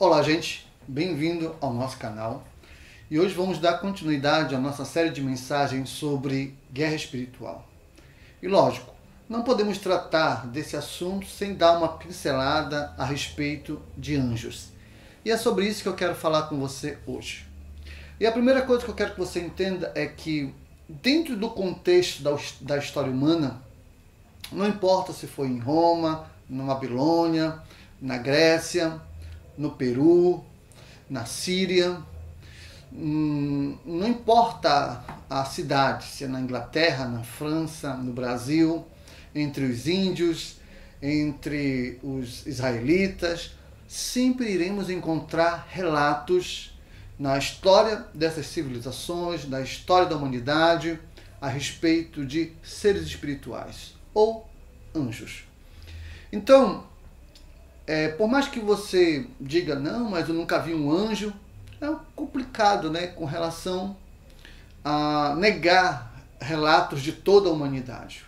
Olá, gente, bem-vindo ao nosso canal. E hoje vamos dar continuidade à nossa série de mensagens sobre guerra espiritual. E lógico, não podemos tratar desse assunto sem dar uma pincelada a respeito de anjos. E é sobre isso que eu quero falar com você hoje. E a primeira coisa que eu quero que você entenda é que, dentro do contexto da, da história humana, não importa se foi em Roma, na Babilônia, na Grécia, no Peru, na Síria, hum, não importa a cidade, se é na Inglaterra, na França, no Brasil, entre os índios, entre os israelitas, sempre iremos encontrar relatos na história dessas civilizações, na história da humanidade, a respeito de seres espirituais ou anjos. Então, é, por mais que você diga, não, mas eu nunca vi um anjo, é complicado né, com relação a negar relatos de toda a humanidade.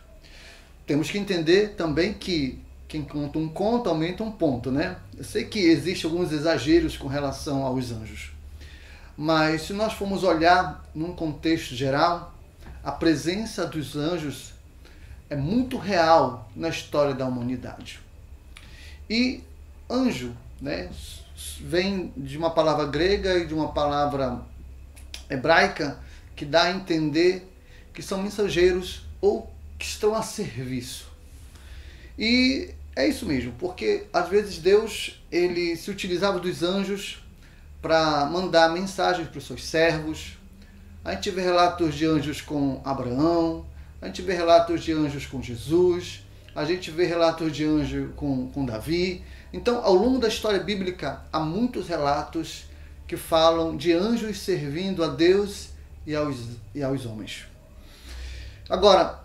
Temos que entender também que quem conta um conto aumenta um ponto, né? Eu sei que existem alguns exageros com relação aos anjos, mas se nós formos olhar num contexto geral, a presença dos anjos é muito real na história da humanidade. E anjo, né, vem de uma palavra grega e de uma palavra hebraica que dá a entender que são mensageiros ou que estão a serviço. E é isso mesmo, porque às vezes Deus ele se utilizava dos anjos para mandar mensagens para os seus servos. A gente vê relatos de anjos com Abraão, a gente vê relatos de anjos com Jesus, a gente vê relatos de anjo com, com Davi. Então, ao longo da história bíblica, há muitos relatos que falam de anjos servindo a Deus e aos, e aos homens. Agora,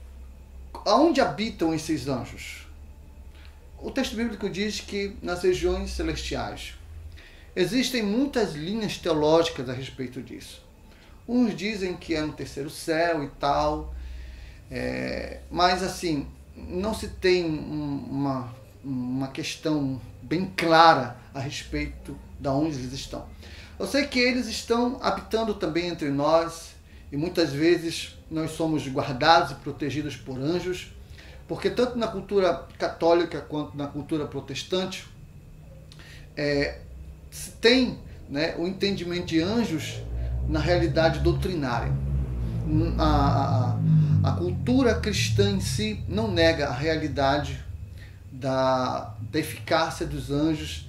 aonde habitam esses anjos? O texto bíblico diz que nas regiões celestiais. Existem muitas linhas teológicas a respeito disso. Uns dizem que é no terceiro céu e tal, é, mas assim, não se tem uma, uma questão bem clara a respeito de onde eles estão. Eu sei que eles estão habitando também entre nós e muitas vezes nós somos guardados e protegidos por anjos, porque tanto na cultura católica quanto na cultura protestante é, se tem né, o entendimento de anjos na realidade doutrinária. A, a, a cultura cristã em si não nega a realidade da, da eficácia dos anjos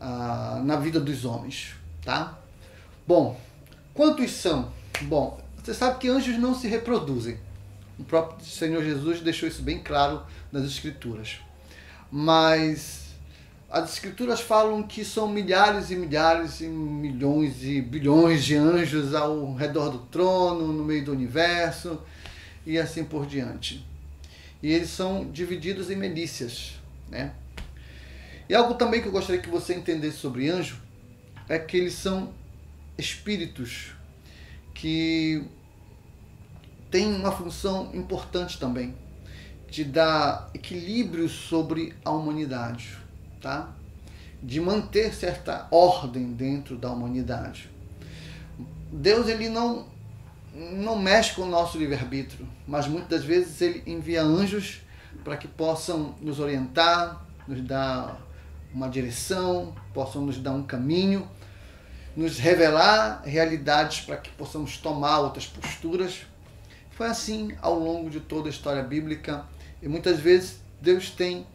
ah, na vida dos homens, tá? Bom, quantos são? Bom, você sabe que anjos não se reproduzem. O próprio Senhor Jesus deixou isso bem claro nas Escrituras. Mas as Escrituras falam que são milhares e milhares e milhões e bilhões de anjos ao redor do trono, no meio do universo e assim por diante. E eles são divididos em milícias. Né? E algo também que eu gostaria que você entendesse sobre anjo é que eles são espíritos que têm uma função importante também de dar equilíbrio sobre a humanidade tá? de manter certa ordem dentro da humanidade. Deus ele não não mexe com o nosso livre-arbítrio, mas muitas vezes ele envia anjos para que possam nos orientar, nos dar uma direção, possam nos dar um caminho, nos revelar realidades para que possamos tomar outras posturas. Foi assim ao longo de toda a história bíblica e muitas vezes Deus tem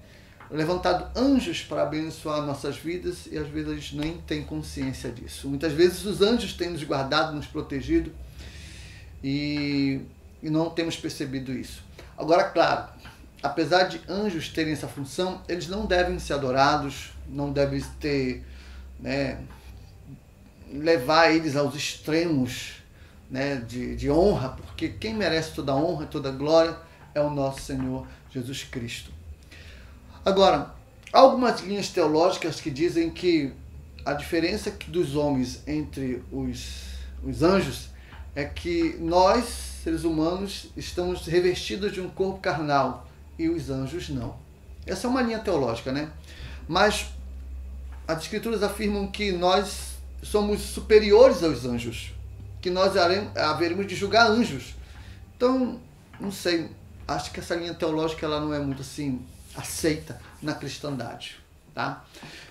levantado anjos para abençoar nossas vidas e às vezes a gente nem tem consciência disso. Muitas vezes os anjos têm nos guardado, nos protegido e, e não temos percebido isso. Agora, claro, apesar de anjos terem essa função, eles não devem ser adorados, não devem ter, né, levar eles aos extremos né, de, de honra, porque quem merece toda a honra e toda a glória é o nosso Senhor Jesus Cristo. Agora, algumas linhas teológicas que dizem que a diferença dos homens entre os, os anjos é que nós, seres humanos, estamos revestidos de um corpo carnal e os anjos não. Essa é uma linha teológica, né? Mas as escrituras afirmam que nós somos superiores aos anjos, que nós haveremos de julgar anjos. Então, não sei, acho que essa linha teológica ela não é muito assim aceita na cristandade, tá?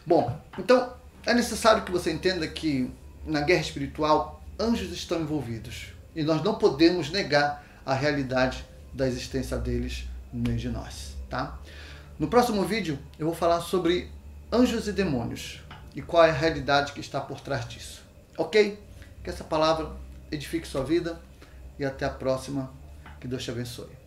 Bom, então é necessário que você entenda que na guerra espiritual anjos estão envolvidos e nós não podemos negar a realidade da existência deles no meio de nós, tá? No próximo vídeo eu vou falar sobre anjos e demônios e qual é a realidade que está por trás disso. Ok? Que essa palavra edifique sua vida e até a próxima. Que Deus te abençoe.